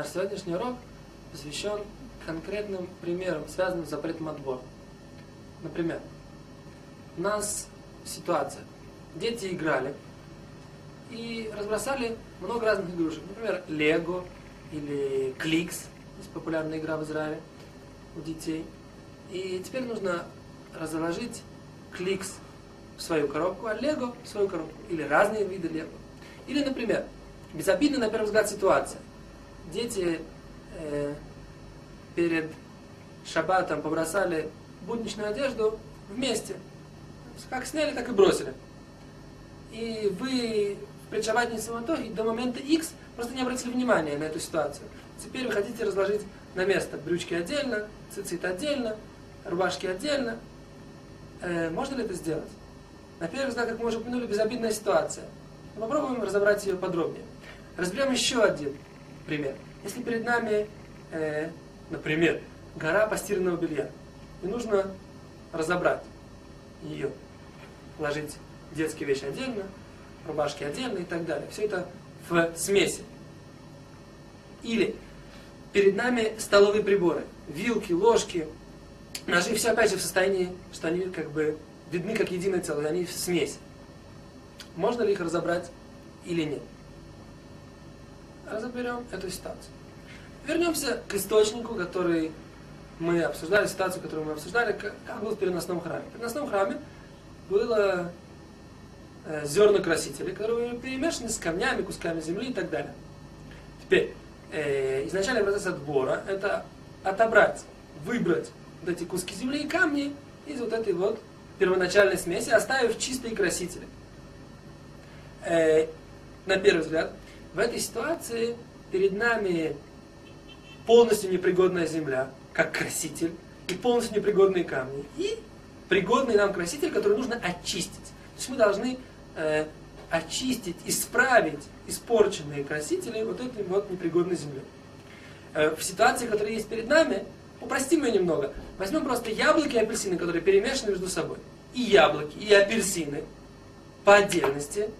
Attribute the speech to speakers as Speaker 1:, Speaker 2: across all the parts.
Speaker 1: Наш сегодняшний урок посвящен конкретным примерам, связанным с запретом отбора. Например, у нас ситуация. Дети играли и разбросали много разных игрушек. Например, Лего или Кликс, популярная игра в Израиле у детей. И теперь нужно разложить Кликс в свою коробку, а Лего в свою коробку. Или разные виды Лего. Или, например, безобидная на первый взгляд ситуация. Дети э, перед шаббатом побросали будничную одежду вместе. Как сняли, так и бросили. И вы в предшаббатной суматохе до момента X просто не обратили внимания на эту ситуацию. Теперь вы хотите разложить на место брючки отдельно, цицит отдельно, рубашки отдельно. Э, можно ли это сделать? На первый взгляд, как мы уже упомянули, безобидная ситуация. Попробуем разобрать ее подробнее. Разберем еще один пример. Если перед нами, э, например, гора постиранного белья, и нужно разобрать ее, ложить детские вещи отдельно, рубашки отдельно и так далее. Все это в смеси. Или перед нами столовые приборы, вилки, ложки, ножи, все опять же в состоянии, что они как бы видны как единое целое, они в смеси. Можно ли их разобрать или нет? Разоберем эту ситуацию. Вернемся к источнику, который мы обсуждали, ситуацию, которую мы обсуждали, как, как было в переносном храме. В переносном храме было э, зерна красителей, которые были перемешаны с камнями, кусками земли и так далее. Теперь, э, изначальный процесс отбора – это отобрать, выбрать вот эти куски земли и камни из вот этой вот первоначальной смеси, оставив чистые красители. Э, на первый взгляд, в этой ситуации перед нами полностью непригодная земля, как краситель, и полностью непригодные камни, и пригодный нам краситель, который нужно очистить. То есть мы должны э, очистить, исправить испорченные красители вот этой вот непригодной землей. Э, в ситуации, которая есть перед нами, упростим ее немного. Возьмем просто яблоки и апельсины, которые перемешаны между собой. И яблоки, и апельсины по отдельности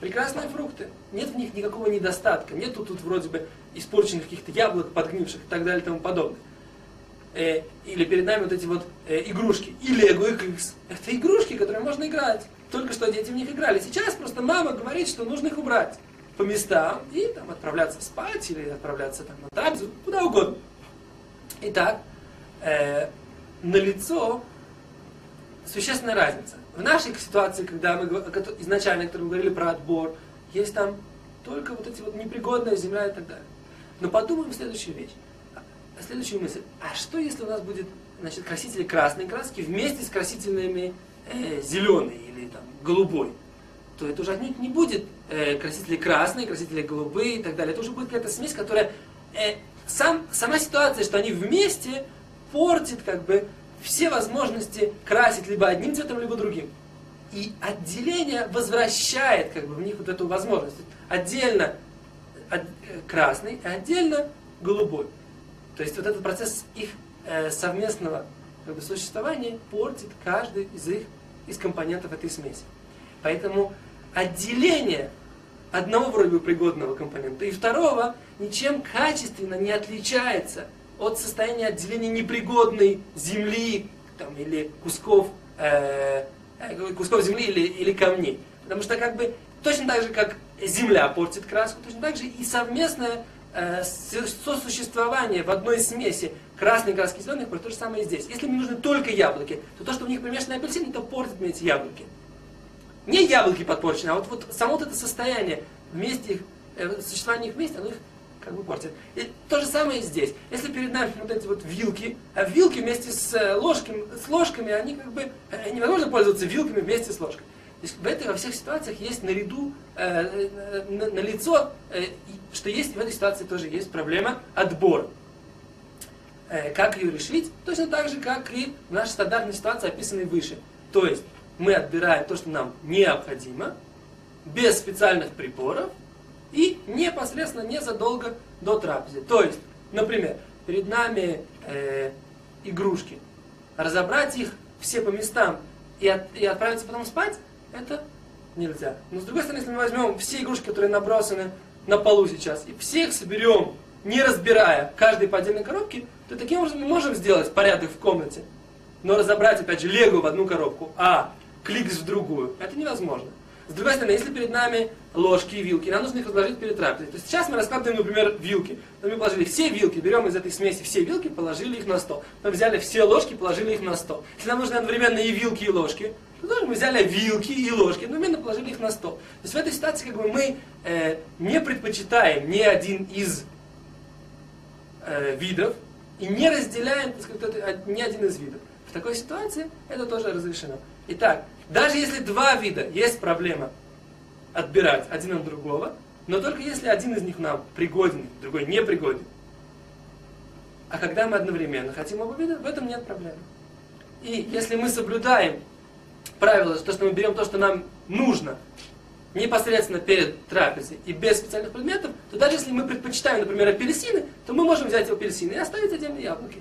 Speaker 1: прекрасные фрукты. Нет в них никакого недостатка. Нет тут вроде бы испорченных каких-то яблок, подгнивших и так далее и тому подобное. Э, или перед нами вот эти вот э, игрушки. И Лего, и Кликс. Это игрушки, которые можно играть. Только что дети в них играли. Сейчас просто мама говорит, что нужно их убрать по местам и там отправляться спать или отправляться там на трапезу, куда угодно. Итак, э, на лицо существенная разница. В нашей ситуации, когда мы изначально, когда мы говорили про отбор, есть там только вот эти вот непригодная земля и так далее. Но подумаем следующую вещь. Следующую мысль. А что если у нас будет значит, красители красной краски вместе с красителями э, зеленой или там, голубой? То это уже отнюдь не будет э, красители красные, красители голубые и так далее. Это уже будет какая-то смесь, которая... Э, сам, сама ситуация, что они вместе, портит как бы все возможности красить либо одним цветом, либо другим. И отделение возвращает как бы в них вот эту возможность. Отдельно от, э, красный, а отдельно голубой. То есть вот этот процесс их э, совместного как бы, существования портит каждый из их из компонентов этой смеси. Поэтому отделение одного вроде бы пригодного компонента и второго ничем качественно не отличается от состояния отделения непригодной земли там, или кусков, э, э, кусков земли или, или камней. Потому что как бы точно так же, как земля портит краску, точно так же и совместное э, сосуществование в одной смеси красной краски и зеленых, то же самое и здесь. Если мне нужны только яблоки, то то, что в них примешаны апельсины, то портит мне эти яблоки. Не яблоки подпорчены, а вот, вот само вот это состояние вместе их, э, существование их вместе, оно их как бы портит. И то же самое и здесь. Если перед нами вот эти вот вилки, а вилки вместе с, э, ложками, с ложками, они как бы э, невозможно пользоваться вилками вместе с ложками. То есть в этой, во всех ситуациях есть наряду, э, э, на, на лицо, э, что есть в этой ситуации тоже есть проблема отбора. Э, как ее решить? Точно так же, как и в нашей стандартной ситуации, описанной выше. То есть мы отбираем то, что нам необходимо, без специальных приборов, и непосредственно незадолго до трапезы. То есть, например, перед нами э, игрушки. Разобрать их все по местам и, от, и отправиться потом спать, это нельзя. Но с другой стороны, если мы возьмем все игрушки, которые набросаны на полу сейчас, и всех соберем не разбирая каждый по отдельной коробке, то таким образом мы можем сделать порядок в комнате. Но разобрать, опять же, лего в одну коробку, а кликс в другую, это невозможно. С другой стороны, если перед нами ложки и вилки, нам нужно их разложить перед трапезой. То есть сейчас мы раскладываем, например, вилки. Мы положили все вилки, берем из этой смеси все вилки, положили их на стол. Мы взяли все ложки, положили их на стол. Если нам нужны одновременно и вилки, и ложки, то тоже мы взяли вилки и ложки, одновременно положили их на стол. То есть в этой ситуации как бы мы э, не предпочитаем ни один из э, видов и не разделяем так сказать, ни один из видов. В такой ситуации это тоже разрешено. Итак, даже если два вида есть проблема отбирать один от другого, но только если один из них нам пригоден, другой не пригоден. А когда мы одновременно хотим оба вида, в этом нет проблемы. И если мы соблюдаем правило, то, что мы берем то, что нам нужно, непосредственно перед трапезой и без специальных предметов, то даже если мы предпочитаем, например, апельсины, то мы можем взять апельсины и оставить отдельно яблоки.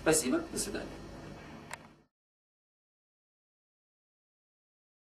Speaker 1: Спасибо, до свидания.